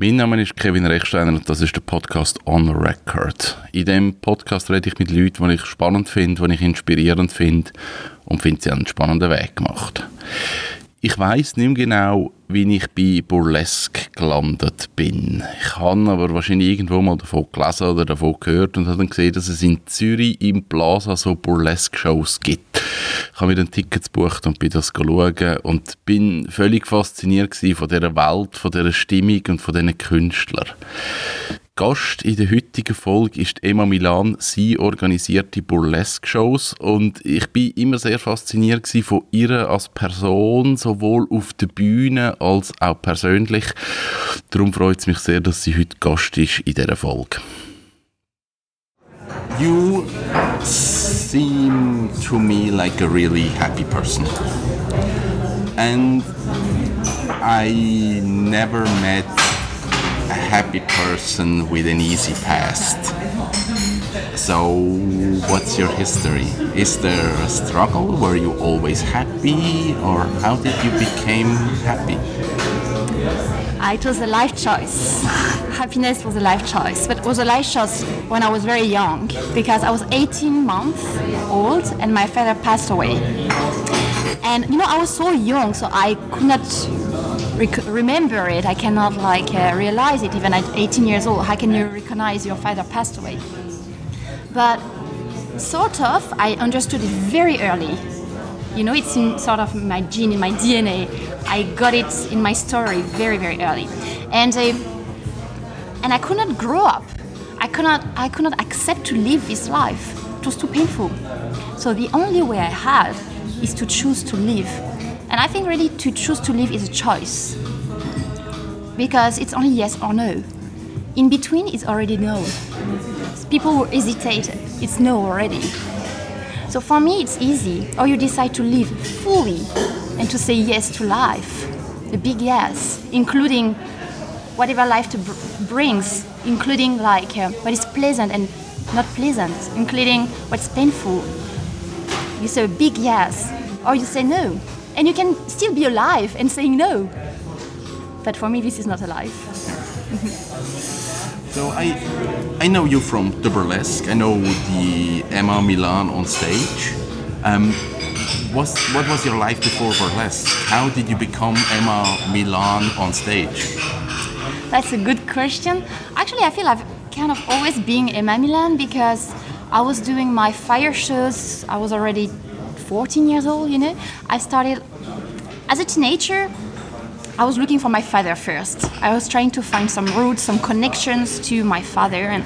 Mein Name ist Kevin Rechsteiner und das ist der Podcast On Record. In dem Podcast rede ich mit Leuten, die ich spannend finde, die ich inspirierend finde und finde, sie haben einen spannenden Weg gemacht. Ich weiß nicht mehr genau, wie ich bei Burlesque gelandet bin. Ich habe aber wahrscheinlich irgendwo mal davon gelesen oder davon gehört und habe dann gesehen, dass es in Zürich im Plaza so Burlesque-Shows gibt. Ich habe mir dann Tickets gebucht und bin das schauen und bin völlig fasziniert von dieser Welt, von dieser Stimmung und von diesen Künstlern. Gast in der heutigen Folge ist Emma Milan. Sie organisiert die Burlesque-Shows und ich bin immer sehr fasziniert von ihr als Person, sowohl auf der Bühne als auch persönlich. Darum freut es mich sehr, dass sie heute Gast ist in dieser Folge. You seem to me like a really happy person. And I never met a happy person with an easy past. So, what's your history? Is there a struggle? Were you always happy, or how did you become happy? It was a life choice. Happiness was a life choice, but it was a life choice when I was very young because I was 18 months old and my father passed away. And you know, I was so young, so I could not rec- remember it. I cannot like uh, realize it even at 18 years old. How can you recognize your father passed away? But sort of, I understood it very early. You know, it's in sort of my gene, in my DNA. I got it in my story very, very early, and uh, and I could not grow up. I could not, I could not accept to live this life. It was too painful. So the only way I had is to choose to live. And I think really to choose to live is a choice. Because it's only yes or no. In between is already no. People hesitate, it's no already. So for me it's easy. Or you decide to live fully and to say yes to life. A big yes, including whatever life to br- brings, including like uh, what is pleasant and not pleasant, including what's painful. You say a big yes, or you say no, and you can still be alive and saying no. But for me, this is not a life. So I, I know you from the burlesque. I know the Emma Milan on stage. Um, was, what was your life before burlesque? How did you become Emma Milan on stage? That's a good question. Actually, I feel I've kind of always been Emma Milan because I was doing my fire shows. I was already 14 years old, you know. I started as a teenager. I was looking for my father first. I was trying to find some roots, some connections to my father, and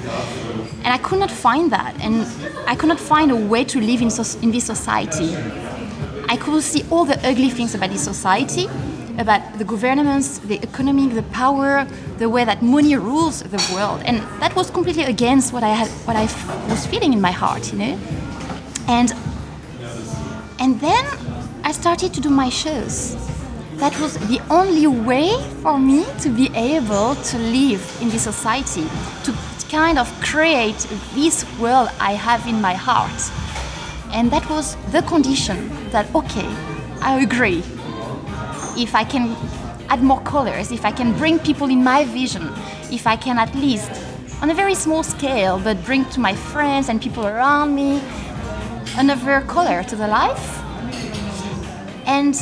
and I could not find that. And I could not find a way to live in, so, in this society. I could see all the ugly things about this society, about the governments, the economy, the power, the way that money rules the world, and that was completely against what I had, what I f- was feeling in my heart, you know. And and then I started to do my shows. That was the only way for me to be able to live in this society, to kind of create this world I have in my heart. And that was the condition that, okay, I agree. If I can add more colors, if I can bring people in my vision, if I can at least, on a very small scale, but bring to my friends and people around me another color to the life. And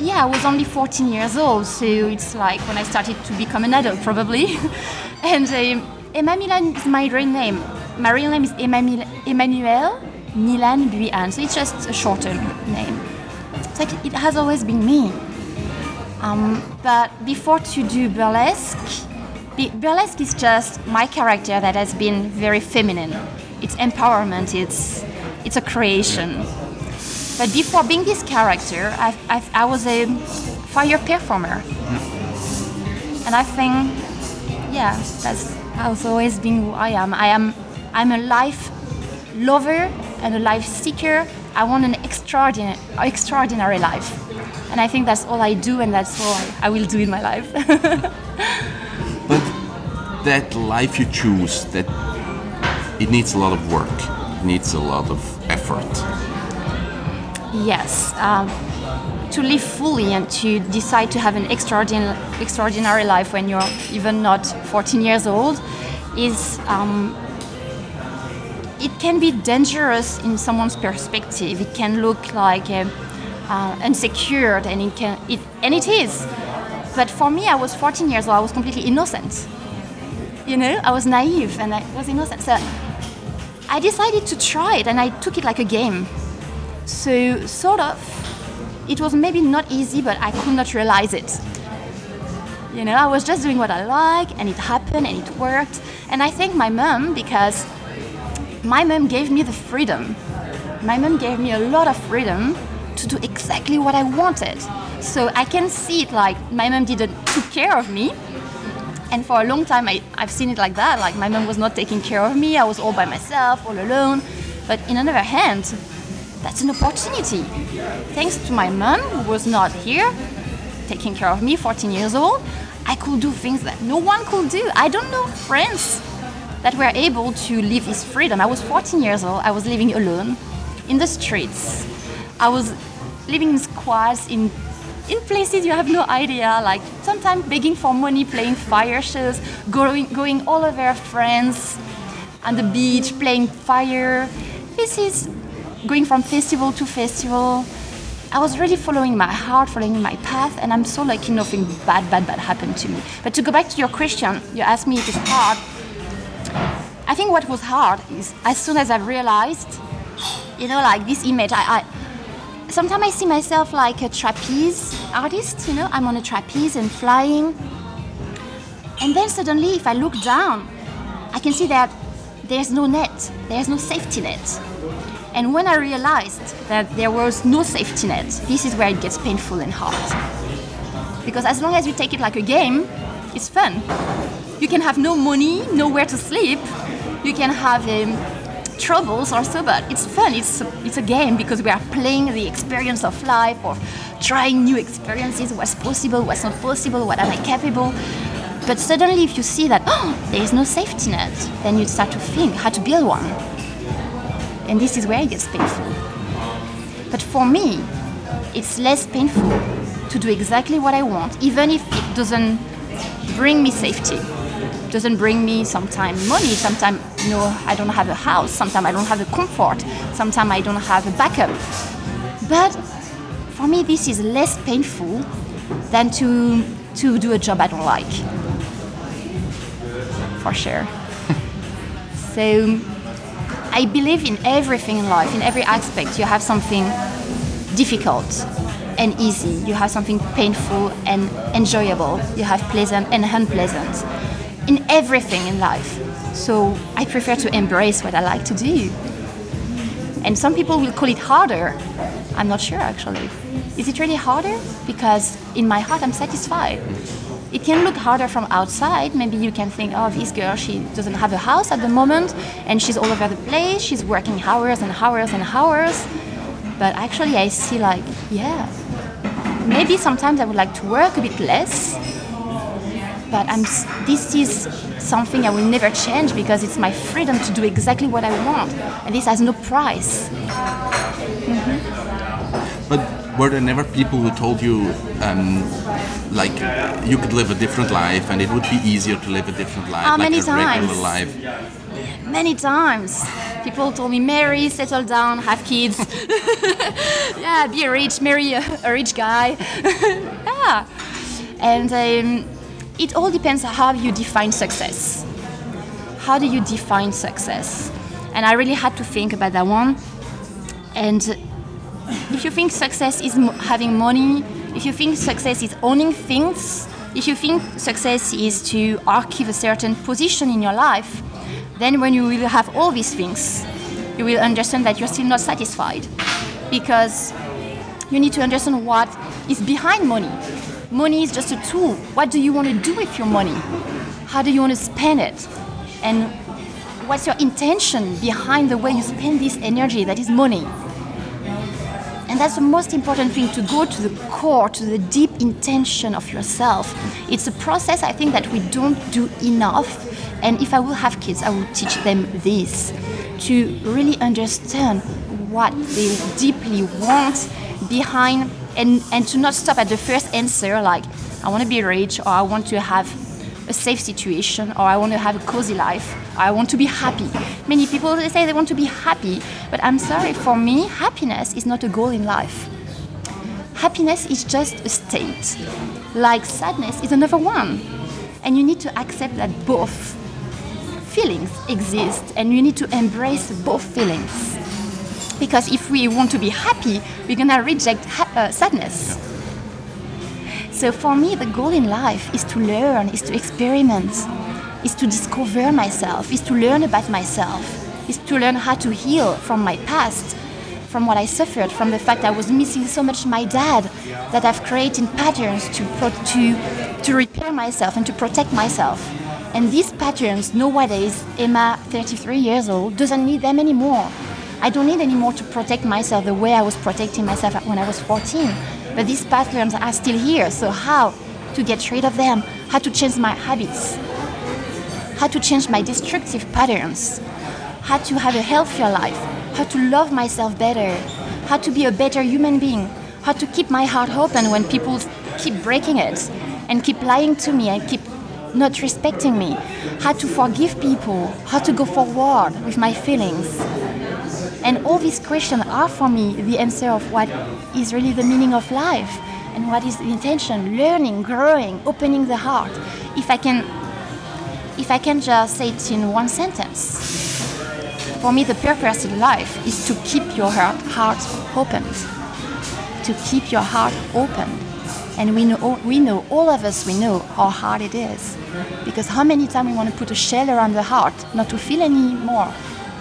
yeah, I was only 14 years old, so it's like when I started to become an adult, probably. and um, Emma Milan is my real name. My real name is Emma Emmanuel Milan Buyan, so it's just a shorter name. So it, it has always been me. Um, but before to do burlesque, burlesque is just my character that has been very feminine. It's empowerment. It's it's a creation. But before being this character, I, I, I was a fire performer, and I think, yeah, that's has always been who I am. I am I'm a life lover and a life seeker. I want an extraordinary extraordinary life, and I think that's all I do, and that's all I will do in my life. but that life you choose, that it needs a lot of work, it needs a lot of effort. Yes. Um, to live fully and to decide to have an extraordinary, extraordinary life when you're even not 14 years old is um, it can be dangerous in someone's perspective. It can look like uh, uh, unsecured, and it can it and it is. But for me, I was 14 years old. I was completely innocent. You know, I was naive and I was innocent. So I decided to try it, and I took it like a game. So sort of, it was maybe not easy, but I could not realize it. You know, I was just doing what I like, and it happened, and it worked. And I thank my mom because my mom gave me the freedom. My mom gave me a lot of freedom to do exactly what I wanted. So I can see it like my mom didn't took care of me. And for a long time, I, I've seen it like that. Like my mom was not taking care of me. I was all by myself, all alone. But in another hand, that's an opportunity. Thanks to my mom, who was not here, taking care of me, 14 years old, I could do things that no one could do. I don't know friends that were able to live this freedom. I was 14 years old. I was living alone in the streets. I was living in squads in in places you have no idea, like sometimes begging for money, playing fire shows, going going all over friends on the beach, playing fire. This is going from festival to festival. I was really following my heart, following my path, and I'm so lucky nothing bad, bad, bad happened to me. But to go back to your question, you asked me if it's hard. I think what was hard is as soon as I realized, you know, like this image, I, I sometimes I see myself like a trapeze artist, you know, I'm on a trapeze and flying. And then suddenly, if I look down, I can see that there's no net, there's no safety net. And when I realized that there was no safety net, this is where it gets painful and hard. Because as long as you take it like a game, it's fun. You can have no money, nowhere to sleep, you can have um, troubles or so, but it's fun. It's a, it's a game because we are playing the experience of life or trying new experiences. What's possible? What's not possible? What am I capable? But suddenly, if you see that oh, there is no safety net, then you start to think how to build one. And this is where it gets painful. But for me, it's less painful to do exactly what I want, even if it doesn't bring me safety doesn't bring me sometimes money sometimes you know i don't have a house sometimes i don't have a comfort sometimes i don't have a backup. But for me this is less painful than to to do a job i don't like. For sure. So i believe in everything in life in every aspect you have something difficult and easy you have something painful and enjoyable you have pleasant and unpleasant in everything in life. So I prefer to embrace what I like to do. And some people will call it harder. I'm not sure actually. Is it really harder? Because in my heart, I'm satisfied. It can look harder from outside. Maybe you can think, oh, this girl, she doesn't have a house at the moment and she's all over the place. She's working hours and hours and hours. But actually, I see, like, yeah, maybe sometimes I would like to work a bit less but I'm, this is something I will never change because it's my freedom to do exactly what I want, and this has no price. Mm-hmm. But were there never people who told you, um, like, you could live a different life and it would be easier to live a different life, uh, like many a times. regular life? Many times. People told me, marry, settle down, have kids. yeah, be a rich, marry a, a rich guy. yeah. And um, it all depends on how you define success. How do you define success? And I really had to think about that one. And if you think success is having money, if you think success is owning things, if you think success is to achieve a certain position in your life, then when you will have all these things, you will understand that you're still not satisfied. Because you need to understand what is behind money. Money is just a tool. What do you want to do with your money? How do you want to spend it? And what's your intention behind the way you spend this energy that is money? And that's the most important thing to go to the core, to the deep intention of yourself. It's a process I think that we don't do enough. And if I will have kids, I will teach them this to really understand what they deeply want behind and and to not stop at the first answer like I want to be rich or I want to have a safe situation or I want to have a cozy life I want to be happy. Many people they say they want to be happy, but I'm sorry for me happiness is not a goal in life. Happiness is just a state. Like sadness is another one. And you need to accept that both feelings exist and you need to embrace both feelings. Because if we want to be happy, we're gonna reject ha- uh, sadness. So for me, the goal in life is to learn, is to experiment, is to discover myself, is to learn about myself, is to learn how to heal from my past, from what I suffered, from the fact I was missing so much my dad, that I've created patterns to, to, to repair myself and to protect myself. And these patterns, nowadays, Emma, 33 years old, doesn't need them anymore. I don't need anymore to protect myself the way I was protecting myself when I was 14. But these patterns are still here. So how to get rid of them? How to change my habits? How to change my destructive patterns? How to have a healthier life? How to love myself better? How to be a better human being? How to keep my heart open when people keep breaking it and keep lying to me and keep not respecting me? How to forgive people? How to go forward with my feelings? And all these questions are for me the answer of what is really the meaning of life and what is the intention learning growing opening the heart. If i can if i can just say it in one sentence. For me the purpose in life is to keep your heart, heart open. To keep your heart open. And we know we know all of us we know how hard it is. Because how many times we want to put a shell around the heart not to feel anymore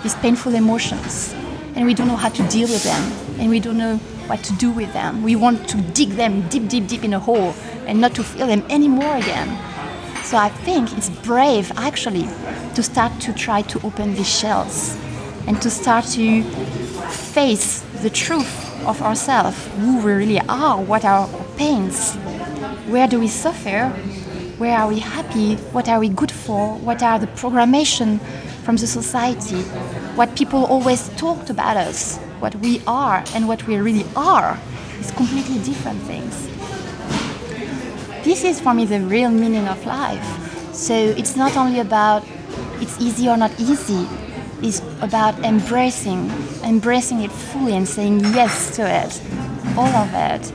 these painful emotions and we don't know how to deal with them and we don't know what to do with them. We want to dig them deep, deep, deep in a hole and not to feel them anymore again. So I think it's brave actually to start to try to open these shells and to start to face the truth of ourselves, who we really are, what are our pains, where do we suffer, where are we happy, what are we good for, what are the programmation from the society, what people always talked about us, what we are and what we really are is completely different things. This is for me the real meaning of life. So it's not only about it's easy or not easy, it's about embracing, embracing it fully and saying yes to it, all of it.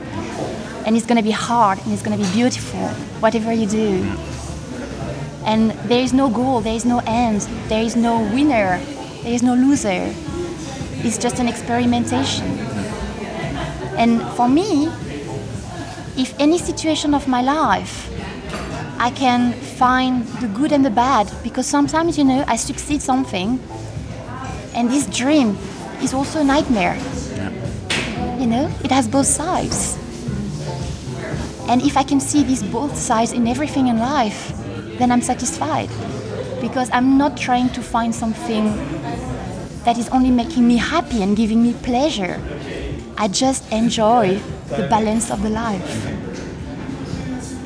And it's gonna be hard and it's gonna be beautiful, whatever you do. And there is no goal, there is no end, there is no winner, there is no loser. It's just an experimentation. And for me, if any situation of my life, I can find the good and the bad because sometimes, you know, I succeed something, and this dream is also a nightmare. You know, it has both sides. And if I can see these both sides in everything in life, then I'm satisfied because I'm not trying to find something that is only making me happy and giving me pleasure. I just enjoy the balance of the life.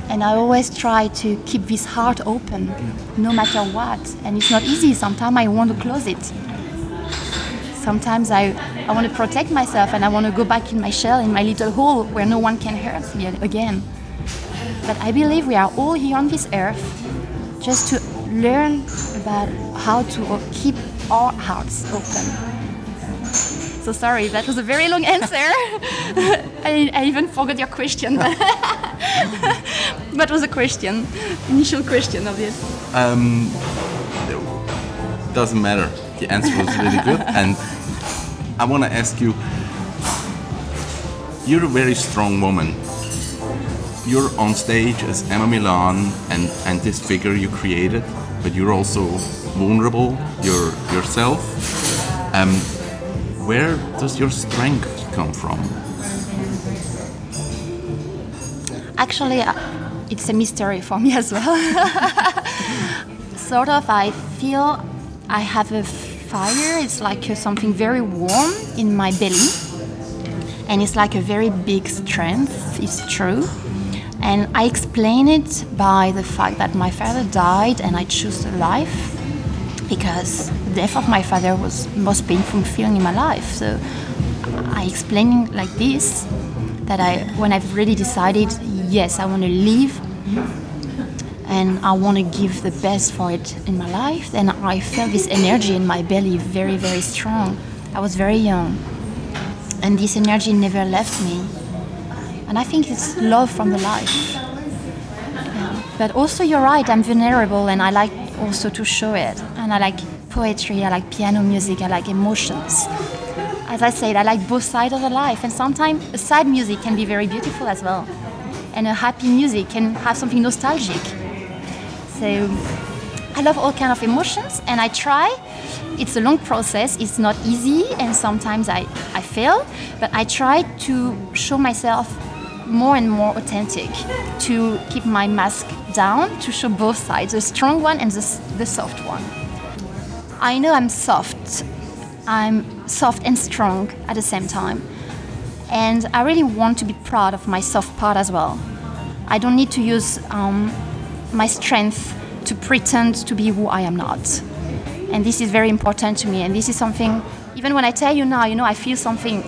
And I always try to keep this heart open no matter what. And it's not easy. Sometimes I want to close it. Sometimes I, I want to protect myself and I want to go back in my shell, in my little hole where no one can hurt me again. But I believe we are all here on this earth just to learn about how to keep our hearts open. So sorry, that was a very long answer. I, I, even forgot your question. what was the question? Initial question of this. Um, doesn't matter. The answer was really good, and I want to ask you. You're a very strong woman. You're on stage as Emma Milan and, and this figure you created, but you're also vulnerable. Yourself. Um, where does your strength come from? Actually, uh, it's a mystery for me as well. sort of, I feel I have a fire. It's like something very warm in my belly, and it's like a very big strength. It's true. And I explain it by the fact that my father died and I chose life because the death of my father was most painful feeling in my life. So I explain like this. that I, when I've really decided, yes, I want to live and I want to give the best for it in my life, then I felt this energy in my belly very, very strong. I was very young, and this energy never left me. And I think it's love from the life. Yeah. But also, you're right, I'm vulnerable, and I like also to show it. And I like poetry, I like piano music, I like emotions. As I said, I like both sides of the life, and sometimes a sad music can be very beautiful as well. And a happy music can have something nostalgic. So I love all kind of emotions and I try. It's a long process, it's not easy and sometimes I, I fail, but I try to show myself more and more authentic, to keep my mask down, to show both sides, the strong one and the, the soft one. I know I'm soft. I'm soft and strong at the same time. And I really want to be proud of my soft part as well. I don't need to use um, my strength to pretend to be who I am not. And this is very important to me. And this is something, even when I tell you now, you know, I feel something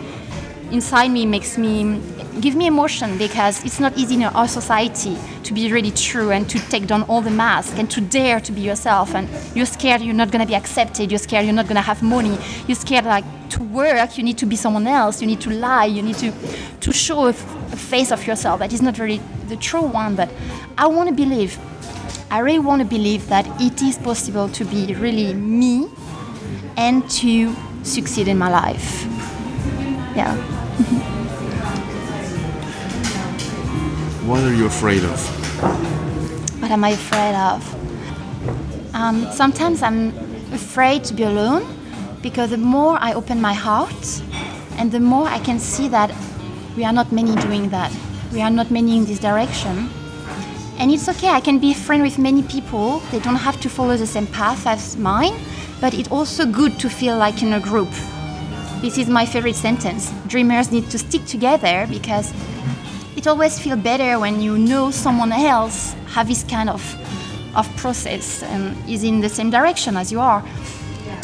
inside me makes me give me emotion because it's not easy in our society to be really true and to take down all the masks and to dare to be yourself. And you're scared you're not going to be accepted. You're scared you're not going to have money. You're scared like to work you need to be someone else. You need to lie. You need to to show a face of yourself that is not really the true one. But i want to believe i really want to believe that it is possible to be really me and to succeed in my life. Yeah What are you afraid of? What am I afraid of? Um, sometimes I'm afraid to be alone because the more I open my heart and the more I can see that we are not many doing that. We are not many in this direction. And it's okay, I can be a friend with many people. They don't have to follow the same path as mine, but it's also good to feel like in a group. This is my favorite sentence. Dreamers need to stick together because it always feels better when you know someone else have this kind of of process and is in the same direction as you are.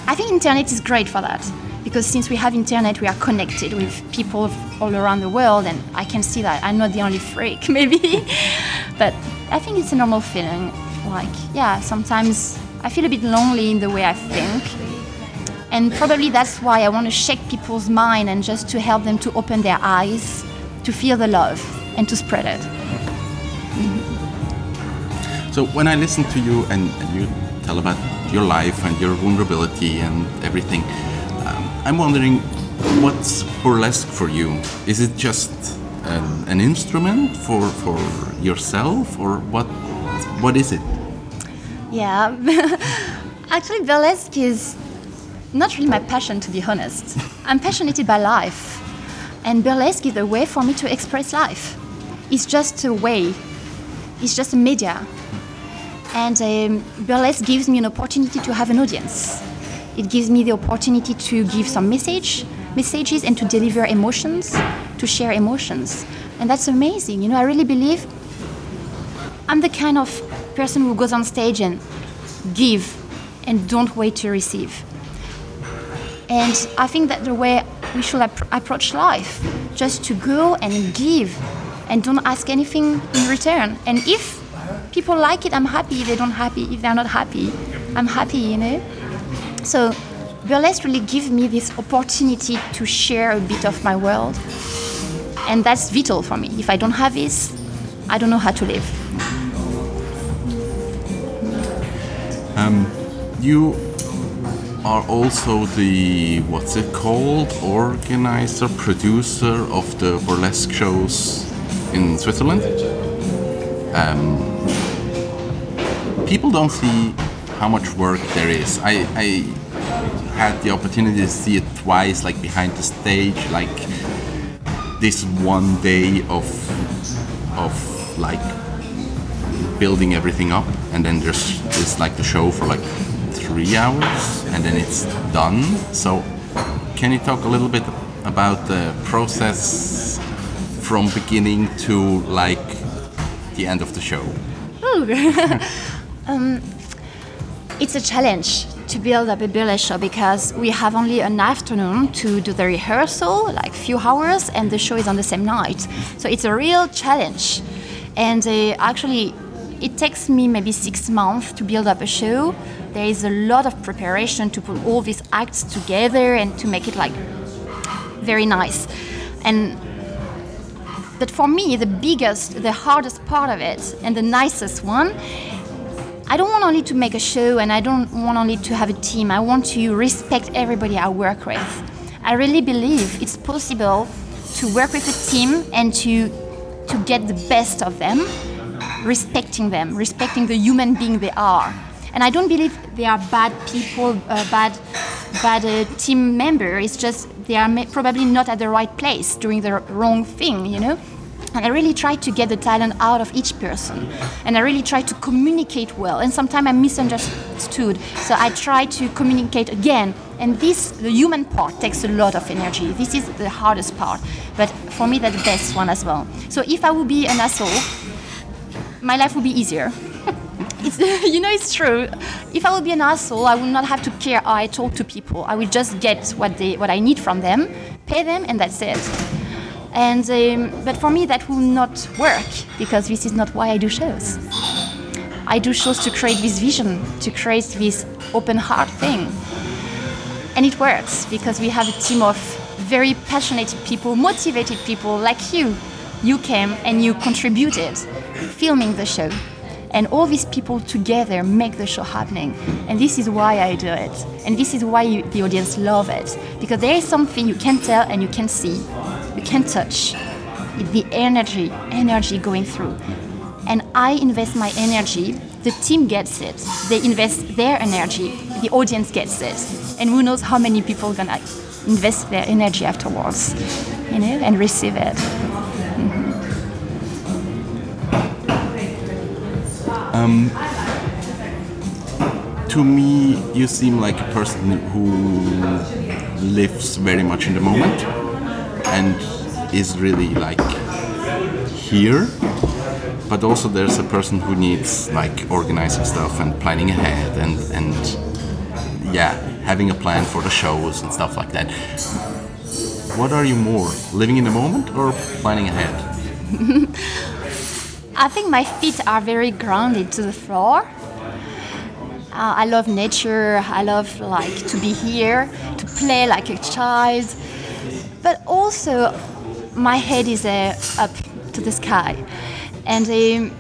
I think internet is great for that because since we have internet, we are connected with people all around the world, and I can see that I'm not the only freak, maybe. but I think it's a normal feeling. Like, yeah, sometimes I feel a bit lonely in the way I think. And probably that's why I want to shake people's mind and just to help them to open their eyes, to feel the love, and to spread it. So when I listen to you and, and you tell about your life and your vulnerability and everything, um, I'm wondering what's burlesque for you? Is it just an, an instrument for, for yourself or what? What is it? Yeah, actually, burlesque is not really my passion, to be honest. I'm passionate by life, and burlesque is a way for me to express life. It's just a way, it's just a media. And um, burlesque gives me an opportunity to have an audience. It gives me the opportunity to give some message, messages and to deliver emotions, to share emotions. And that's amazing. You know, I really believe I'm the kind of person who goes on stage and give and don't wait to receive. And I think that the way we should ap- approach life, just to go and give and don't ask anything in return. And if people like it, I'm happy. If they don't happy, if they're not happy, I'm happy, you know. So burlesque really gives me this opportunity to share a bit of my world. And that's vital for me. If I don't have this, I don't know how to live. Um, you are also the what's it called organizer producer of the burlesque shows in Switzerland. Um, people don't see how much work there is. I, I had the opportunity to see it twice, like behind the stage, like this one day of of like building everything up, and then there's this like the show for like three hours, and then it's done. So, can you talk a little bit about the process from beginning to like the end of the show? it's a challenge to build up a burlesque show because we have only an afternoon to do the rehearsal, like few hours, and the show is on the same night. So it's a real challenge. And uh, actually, it takes me maybe six months to build up a show. There is a lot of preparation to put all these acts together and to make it like very nice. And but for me, the biggest, the hardest part of it, and the nicest one, I don't want only to make a show and I don't want only to have a team. I want to respect everybody I work with. I really believe it's possible to work with a team and to to get the best of them, respecting them, respecting the human being they are. And I don't believe they are bad people, uh, bad bad a team member. It's just they are probably not at the right place doing the wrong thing, you know. And I really try to get the talent out of each person, and I really try to communicate well. And sometimes I'm misunderstood, so I try to communicate again. And this, the human part, takes a lot of energy. This is the hardest part, but for me, that's the best one as well. So if I would be an asshole, my life would be easier. you know, it's true. If I would be an asshole, I would not have to care how I talk to people. I would just get what they, what I need from them, pay them, and that's it. And um, but for me, that will not work because this is not why I do shows. I do shows to create this vision, to create this open heart thing, and it works because we have a team of very passionate people, motivated people like you. You came and you contributed, filming the show and all these people together make the show happening. And this is why i do it. And this is why you, the audience love it. Because there is something you can tell and you can see. You can touch. The energy energy going through. And i invest my energy. The team gets it. They invest their energy. The audience gets it. And who knows how many people are gonna invest their energy afterwards you know and receive it Um, to me, you seem like a person who lives very much in the moment and is really like here. But also, there's a person who needs like organizing stuff and planning ahead and and yeah, having a plan for the shows and stuff like that. What are you more, living in the moment or planning ahead? I think my feet are very grounded to the floor. Uh, I love nature. I love like to be here, to play like a child. But also, my head is uh, up to the sky, and um,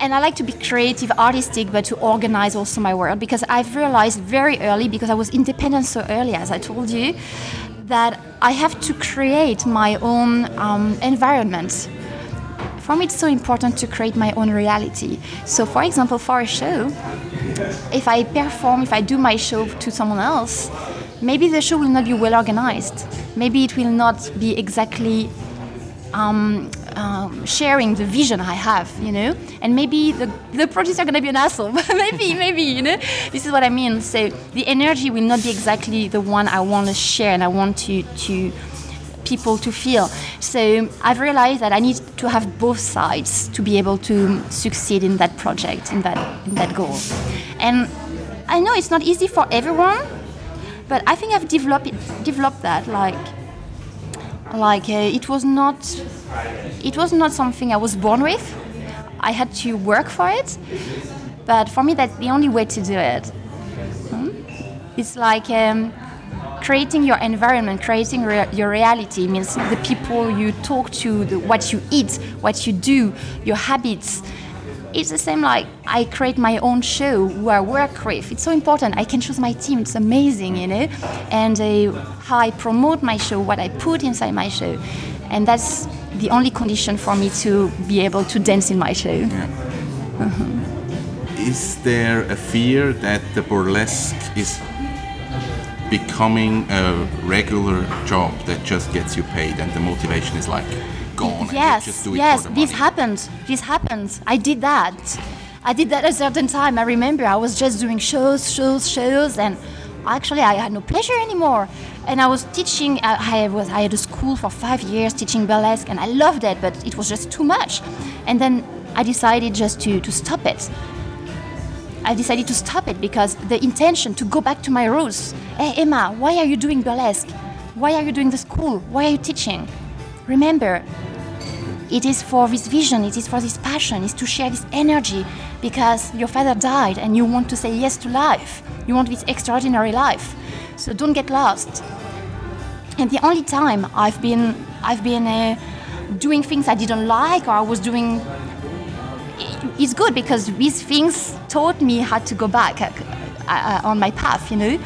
and I like to be creative, artistic, but to organize also my world because I've realized very early because I was independent so early, as I told you, that I have to create my own um, environment for me it's so important to create my own reality. So for example for a show if i perform if i do my show to someone else maybe the show will not be well organized. Maybe it will not be exactly um, um, sharing the vision I have, you know, and maybe the, the producer are gonna be an asshole, maybe, maybe, you know, this is what I mean. So the energy will not be exactly the one I want to share and I want to to people to feel. So I've realized that I need to have both sides to be able to succeed in that project, in that in that goal. And I know it's not easy for everyone, but I think I've developed developed that like like uh, it was not it was not something I was born with. I had to work for it, but for me that's the only way to do it. Hmm? It's like. Um, creating your environment, creating re- your reality means the people you talk to, the, what you eat, what you do, your habits. It's the same like I create my own show who I work with. It's so important. I can choose my team. It's amazing, you know, and uh, how I promote my show, what I put inside my show, and that's the only condition for me to be able to dance in my show. Yeah. Is there a fear that the burlesque is becoming a regular job that just gets you paid and the motivation is like gone yes yes this happens this happens. I did that. I did that at a certain time i remember. I was just doing shows shows shows and actually i had no pleasure anymore. And i was teaching uh, i was i had a school for five years teaching burlesque and i loved it but it was just too much. And then i decided just to, to stop it I decided to stop it because the intention to go back to my roots. Hey Emma, why are you doing burlesque? Why are you doing the school? Why are you teaching? Remember, it is for this vision, it is for this passion, it's to share this energy because your father died and you want to say yes to life. You want this extraordinary life. So don't get lost. And the only time I've been I've been uh, doing things I didn't like or I was doing it's good because these things taught me how to go back uh, uh, on my path, you know.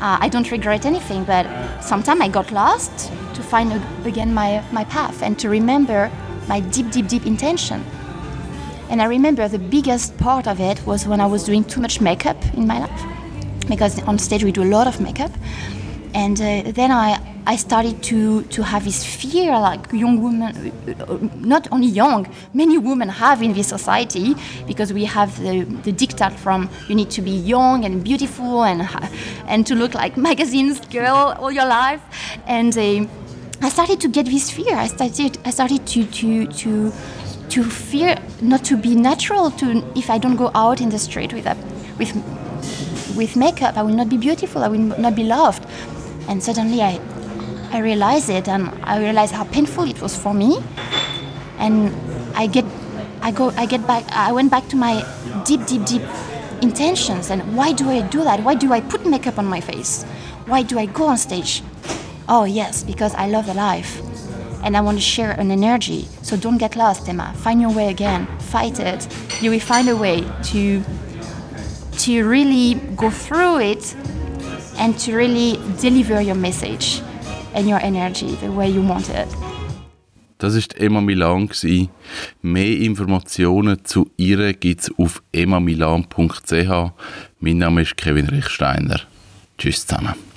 Uh, I don't regret anything, but sometimes I got lost to find again my, my path and to remember my deep, deep, deep intention. And I remember the biggest part of it was when I was doing too much makeup in my life, because on stage we do a lot of makeup. And uh, then I, I started to, to have this fear, like young women, not only young, many women have in this society, because we have the, the diktat from you need to be young and beautiful and, and to look like magazines girl all your life. And uh, I started to get this fear. I started, I started to, to, to, to fear not to be natural. To if I don't go out in the street with a, with with makeup, I will not be beautiful. I will not be loved. And suddenly, I I realized it, and I realized how painful it was for me. And I get I go I get back. I went back to my deep, deep, deep intentions. And why do I do that? Why do I put makeup on my face? Why do I go on stage? Oh, yes, because I love the life and I want to share an energy. So don't get lost, Emma. Find your way again. Fight it. You will find a way to to really go through it and to really deliver your message and your energy the way you want it. Das ist Emma Milan. Mehr Informationen zu ihr gibt es auf emmamilan.ch. Mein Name ist Kevin Richsteiner. Tschüss zusammen.